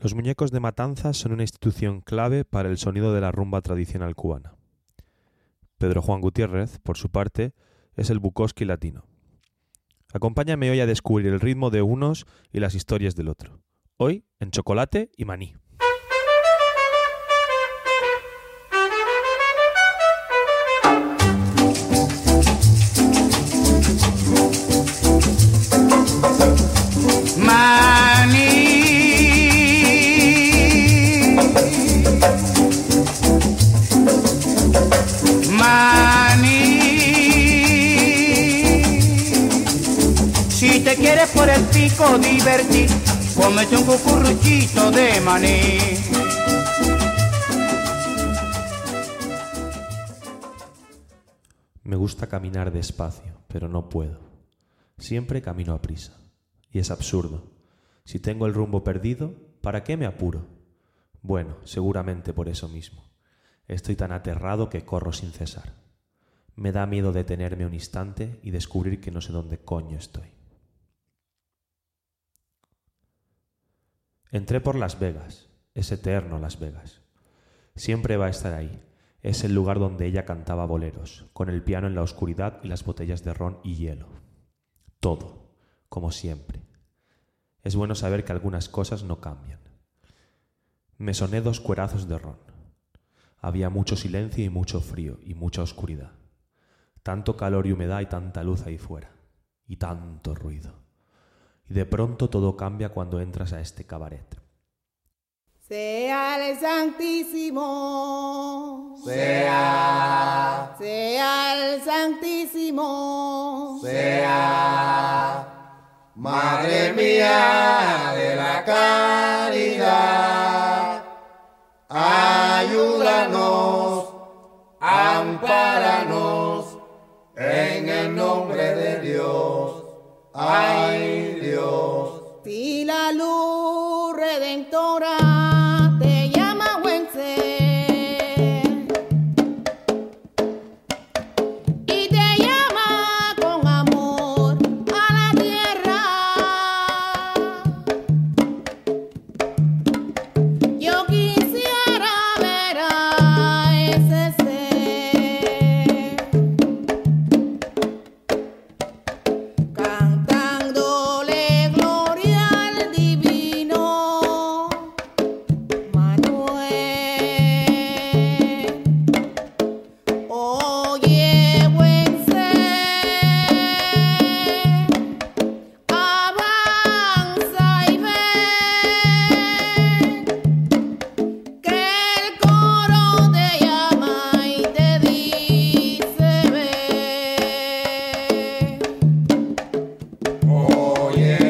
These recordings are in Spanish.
Los muñecos de matanza son una institución clave para el sonido de la rumba tradicional cubana. Pedro Juan Gutiérrez, por su parte, es el Bukowski latino. Acompáñame hoy a descubrir el ritmo de unos y las historias del otro. Hoy en chocolate y maní. Me gusta caminar despacio, pero no puedo. Siempre camino a prisa. Y es absurdo. Si tengo el rumbo perdido, ¿para qué me apuro? Bueno, seguramente por eso mismo. Estoy tan aterrado que corro sin cesar. Me da miedo detenerme un instante y descubrir que no sé dónde coño estoy. Entré por Las Vegas, es eterno Las Vegas. Siempre va a estar ahí. Es el lugar donde ella cantaba boleros, con el piano en la oscuridad y las botellas de ron y hielo. Todo, como siempre. Es bueno saber que algunas cosas no cambian. Me soné dos cuerazos de ron. Había mucho silencio y mucho frío y mucha oscuridad. Tanto calor y humedad y tanta luz ahí fuera. Y tanto ruido y de pronto todo cambia cuando entras a este cabaret. Sea el Santísimo. Sea. Sea el Santísimo. Sea. Madre mía de la caridad. Ayúdanos. Ampáranos. En el nombre de Dios. Ay Yeah.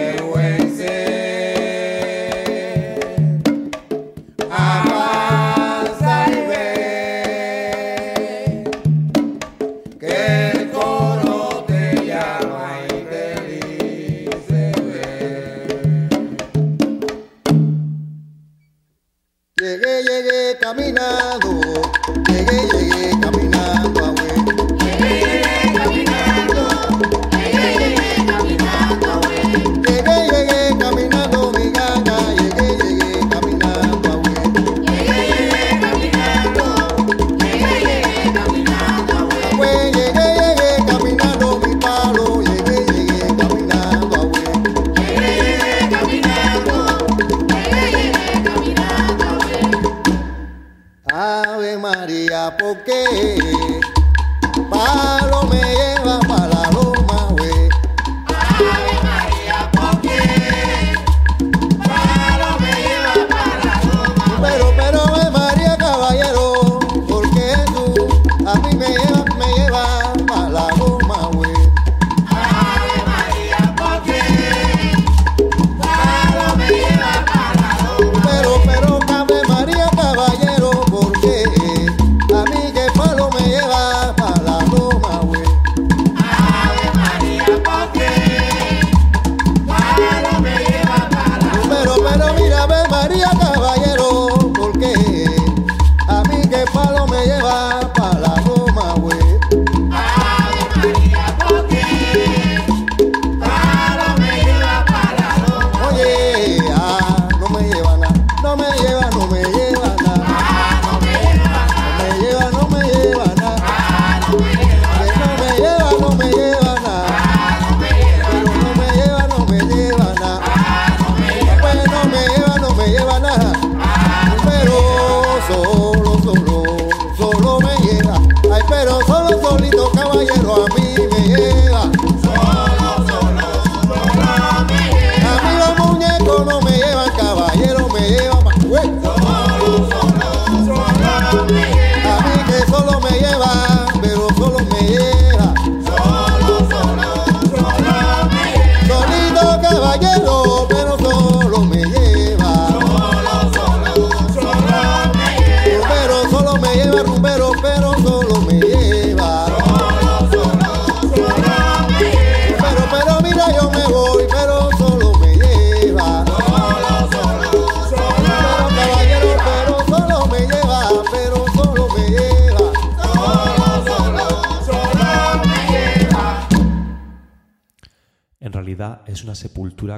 pero solo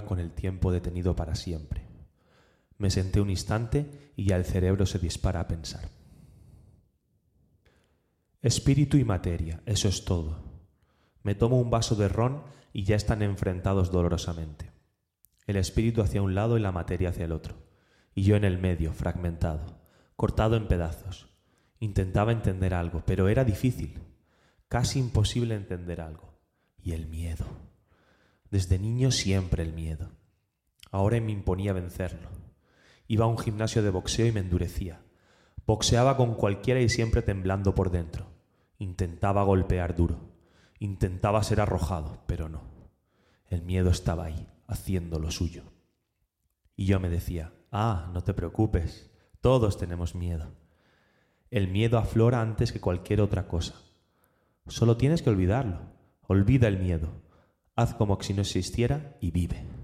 con el tiempo detenido para siempre. Me senté un instante y ya el cerebro se dispara a pensar. Espíritu y materia, eso es todo. Me tomo un vaso de ron y ya están enfrentados dolorosamente. El espíritu hacia un lado y la materia hacia el otro, y yo en el medio, fragmentado, cortado en pedazos. Intentaba entender algo, pero era difícil, casi imposible entender algo. Y el miedo. Desde niño siempre el miedo. Ahora me imponía vencerlo. Iba a un gimnasio de boxeo y me endurecía. Boxeaba con cualquiera y siempre temblando por dentro. Intentaba golpear duro. Intentaba ser arrojado, pero no. El miedo estaba ahí, haciendo lo suyo. Y yo me decía, ah, no te preocupes, todos tenemos miedo. El miedo aflora antes que cualquier otra cosa. Solo tienes que olvidarlo. Olvida el miedo. Haz como si no existiera y vive.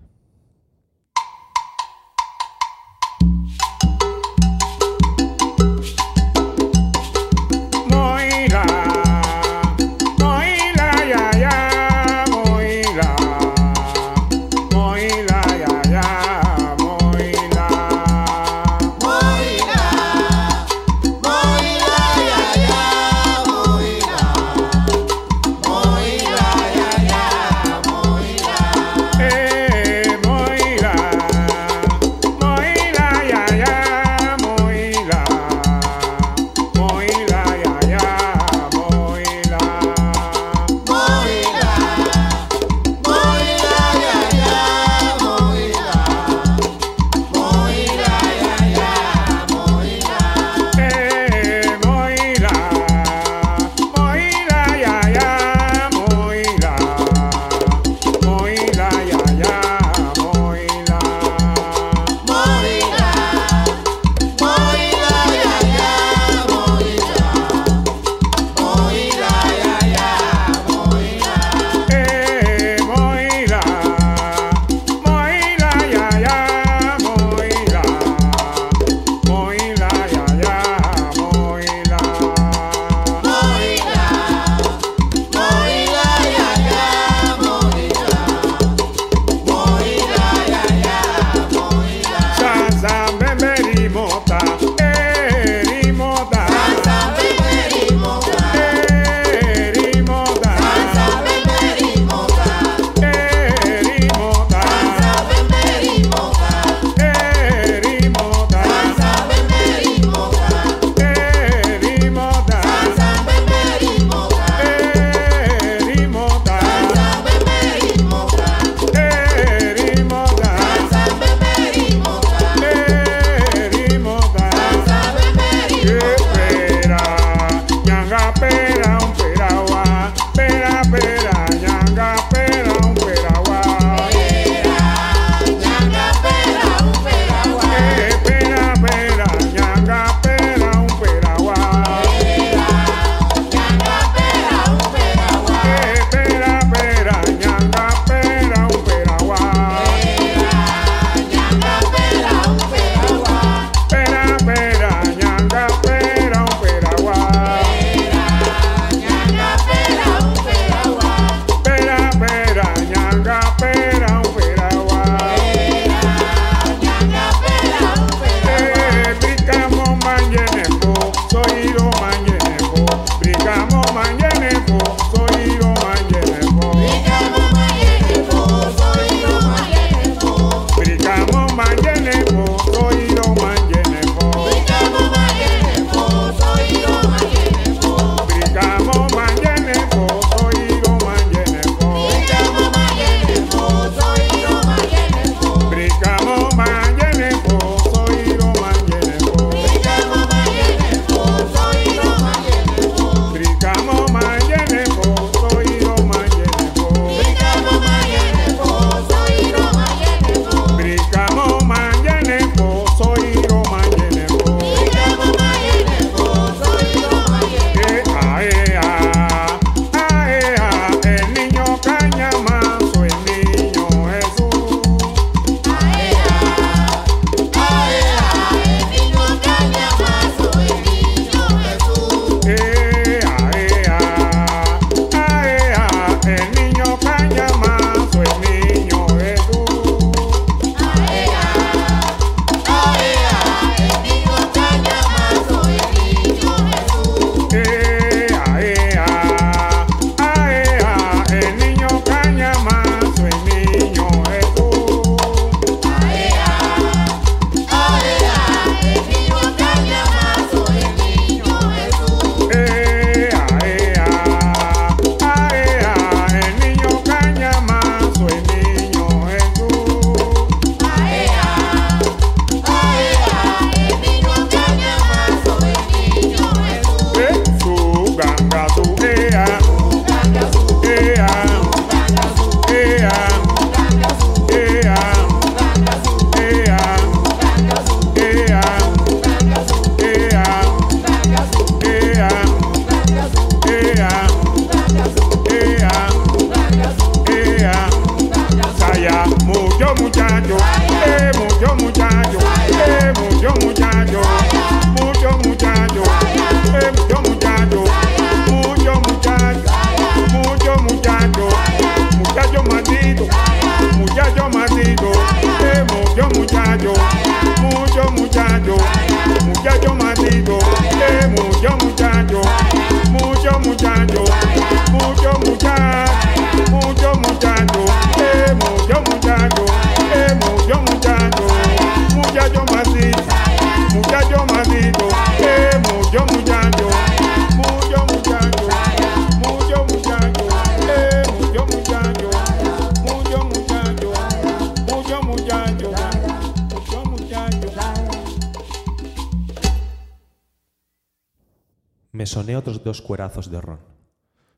Me soné otros dos cuerazos de ron.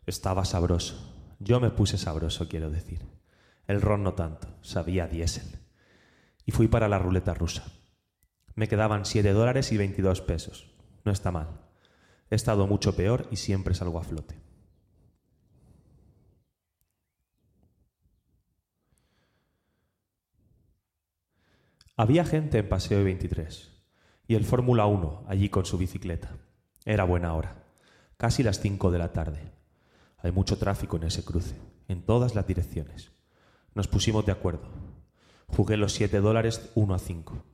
Estaba sabroso. Yo me puse sabroso, quiero decir. El ron no tanto, sabía diésel. Y fui para la ruleta rusa. Me quedaban 7 dólares y 22 pesos. No está mal. He estado mucho peor y siempre salgo a flote. Había gente en Paseo 23 y el Fórmula 1 allí con su bicicleta. Era buena hora, casi las 5 de la tarde. Hay mucho tráfico en ese cruce, en todas las direcciones. Nos pusimos de acuerdo. Jugué los 7 dólares 1 a 5.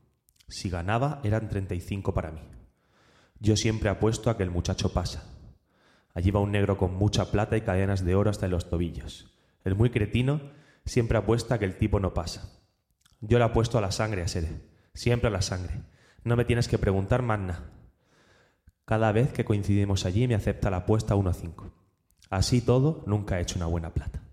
Si ganaba eran 35 para mí. Yo siempre apuesto a que el muchacho pasa. Allí va un negro con mucha plata y cadenas de oro hasta en los tobillos. El muy cretino siempre apuesta a que el tipo no pasa. Yo le apuesto a la sangre a Sede, siempre a la sangre. No me tienes que preguntar nada. Cada vez que coincidimos allí me acepta la apuesta 1 a 5. Así todo, nunca he hecho una buena plata.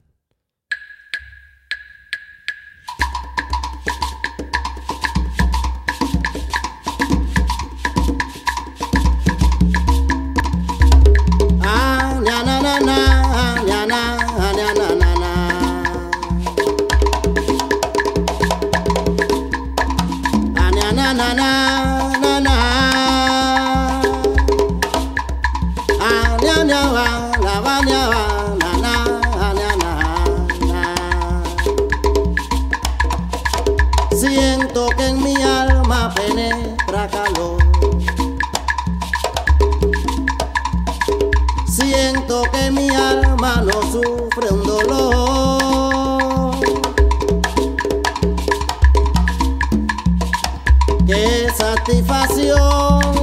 Satisfacción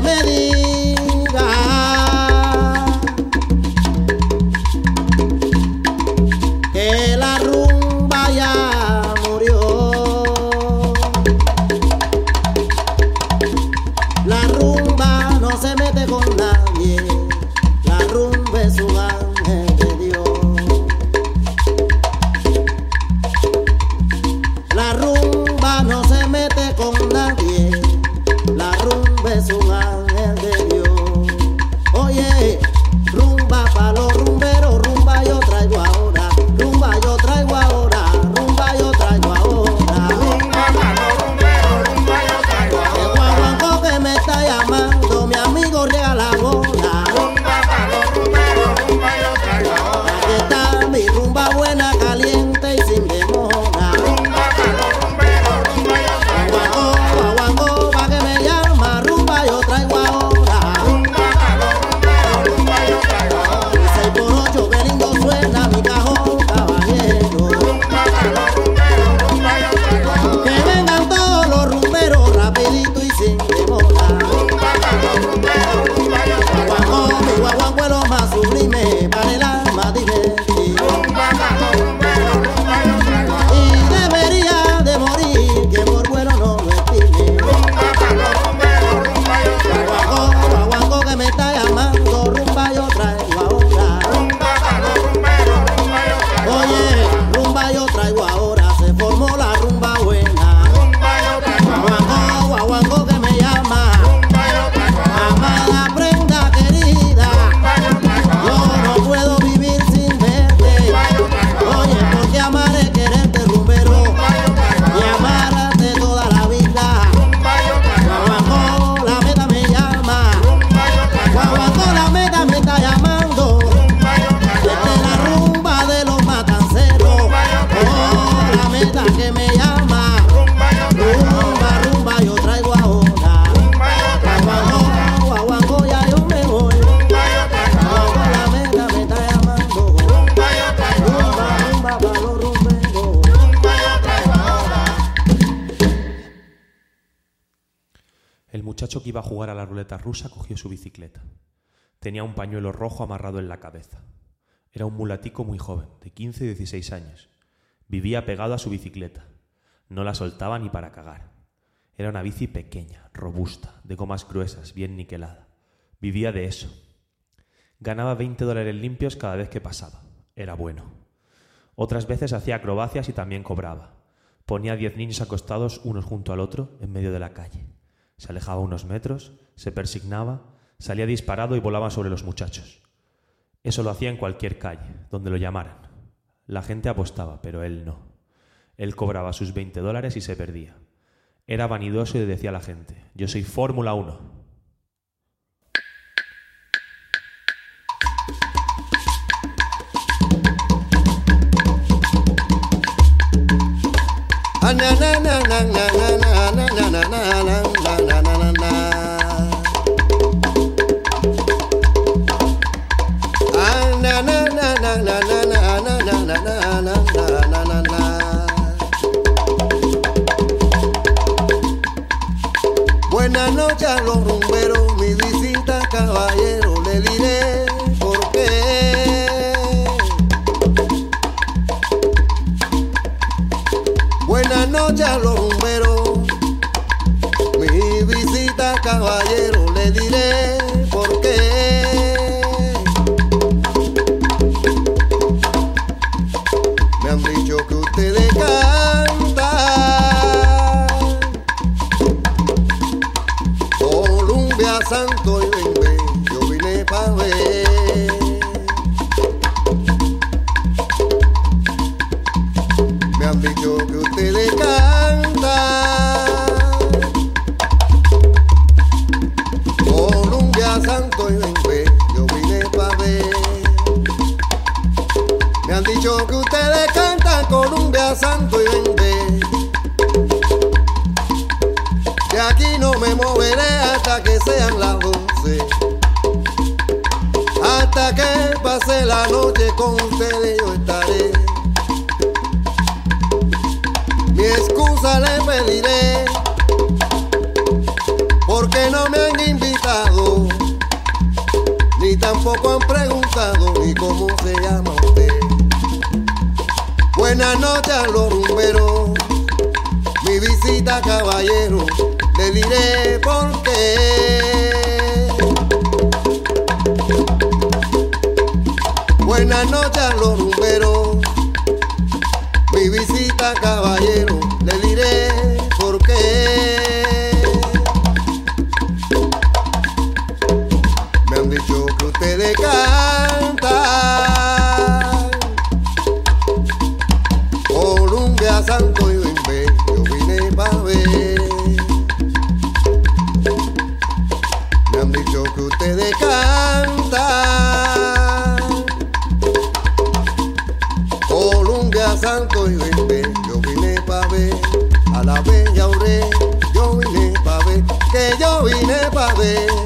diga jugar a la ruleta rusa cogió su bicicleta. Tenía un pañuelo rojo amarrado en la cabeza. Era un mulatico muy joven, de 15 y 16 años. Vivía pegado a su bicicleta. No la soltaba ni para cagar. Era una bici pequeña, robusta, de gomas gruesas, bien niquelada. Vivía de eso. Ganaba 20 dólares limpios cada vez que pasaba. Era bueno. Otras veces hacía acrobacias y también cobraba. Ponía diez niños acostados unos junto al otro en medio de la calle. Se alejaba unos metros, se persignaba, salía disparado y volaba sobre los muchachos. Eso lo hacía en cualquier calle, donde lo llamaran. La gente apostaba, pero él no. Él cobraba sus 20 dólares y se perdía. Era vanidoso y decía a la gente, yo soy Fórmula 1. Ah, na, na, na, na, na, na, na, na, na, na, na, na, na, na, aquí no me moveré hasta que sean las Hasta que pase la noche con ustedes yo estaré mi excusa le pediré, porque no me han invitado, ni tampoco han preguntado ni cómo se llama usted. Buenas noches a los rumberos, mi visita caballero, le diré por qué. Buenas noches a los rumberos. Mi visita, caballero, le diré por qué. Me han dicho que ustedes cantan Columbia, Santo y Bembe, yo vine pa' ver. Me han dicho que ustedes cantan way.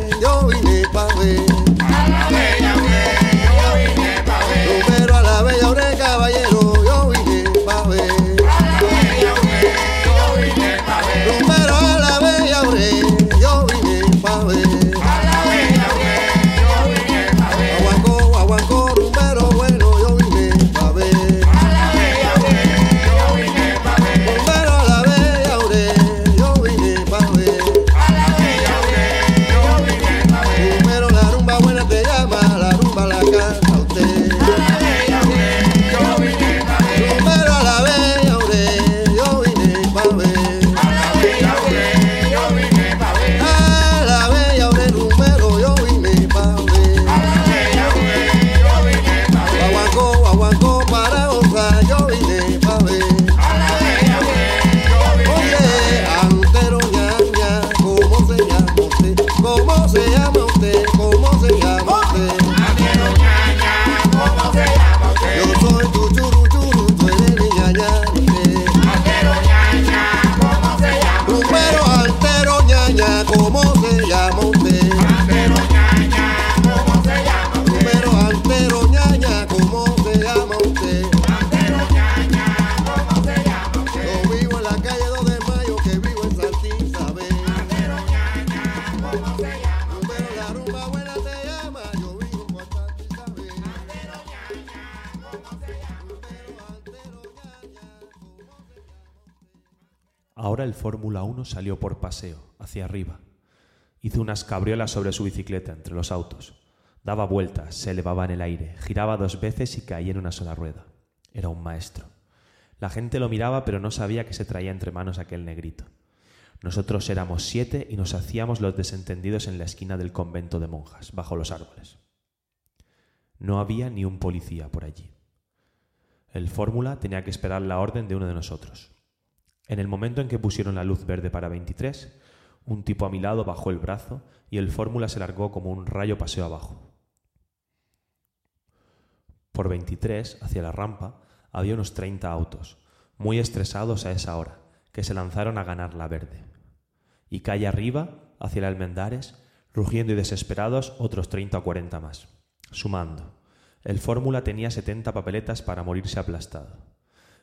El Fórmula 1 salió por paseo, hacia arriba. Hizo unas cabriolas sobre su bicicleta entre los autos. Daba vueltas, se elevaba en el aire, giraba dos veces y caía en una sola rueda. Era un maestro. La gente lo miraba pero no sabía que se traía entre manos aquel negrito. Nosotros éramos siete y nos hacíamos los desentendidos en la esquina del convento de monjas, bajo los árboles. No había ni un policía por allí. El fórmula tenía que esperar la orden de uno de nosotros. En el momento en que pusieron la luz verde para 23, un tipo a mi lado bajó el brazo y el fórmula se largó como un rayo paseo abajo. Por 23, hacia la rampa, había unos 30 autos, muy estresados a esa hora, que se lanzaron a ganar la verde. Y calle arriba, hacia el Almendares, rugiendo y desesperados, otros 30 o 40 más. Sumando, el fórmula tenía 70 papeletas para morirse aplastado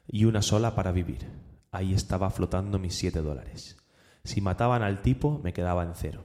y una sola para vivir. Ahí estaba flotando mis 7 dólares. Si mataban al tipo, me quedaba en cero.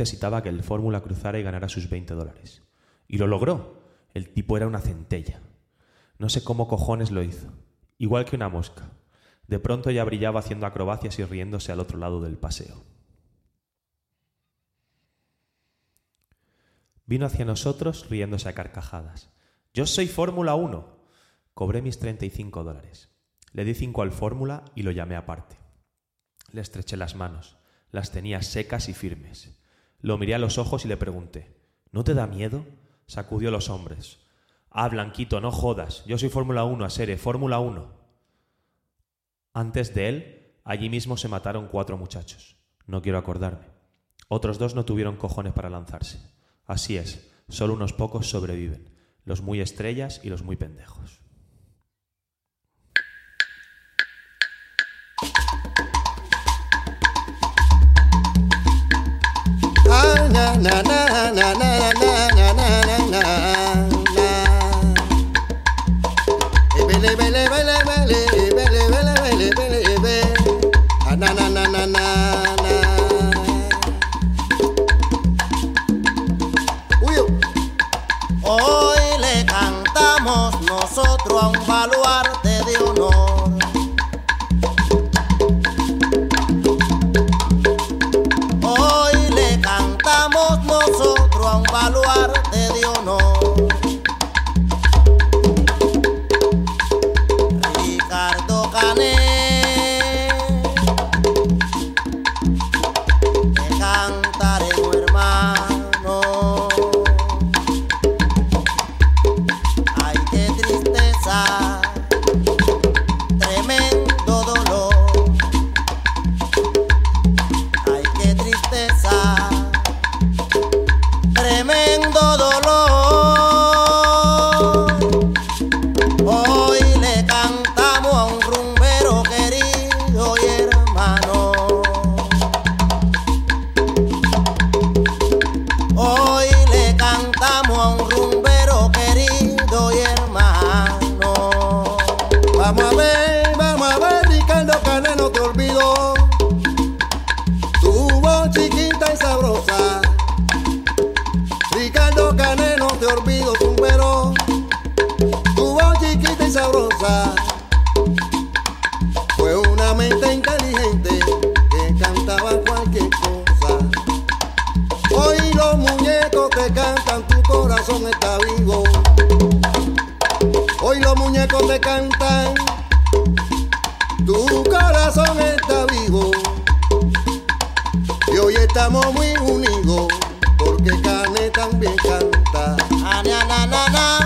necesitaba que el Fórmula cruzara y ganara sus 20 dólares. Y lo logró. El tipo era una centella. No sé cómo cojones lo hizo. Igual que una mosca. De pronto ya brillaba haciendo acrobacias y riéndose al otro lado del paseo. Vino hacia nosotros riéndose a carcajadas. Yo soy Fórmula 1. Cobré mis 35 dólares. Le di 5 al Fórmula y lo llamé aparte. Le estreché las manos. Las tenía secas y firmes. Lo miré a los ojos y le pregunté, ¿no te da miedo? Sacudió los hombres. Ah, Blanquito, no jodas. Yo soy Fórmula 1, a serie, Fórmula 1. Antes de él, allí mismo se mataron cuatro muchachos. No quiero acordarme. Otros dos no tuvieron cojones para lanzarse. Así es, solo unos pocos sobreviven, los muy estrellas y los muy pendejos. na na na na. estamos muy unidos, porque Cane también canta. Na,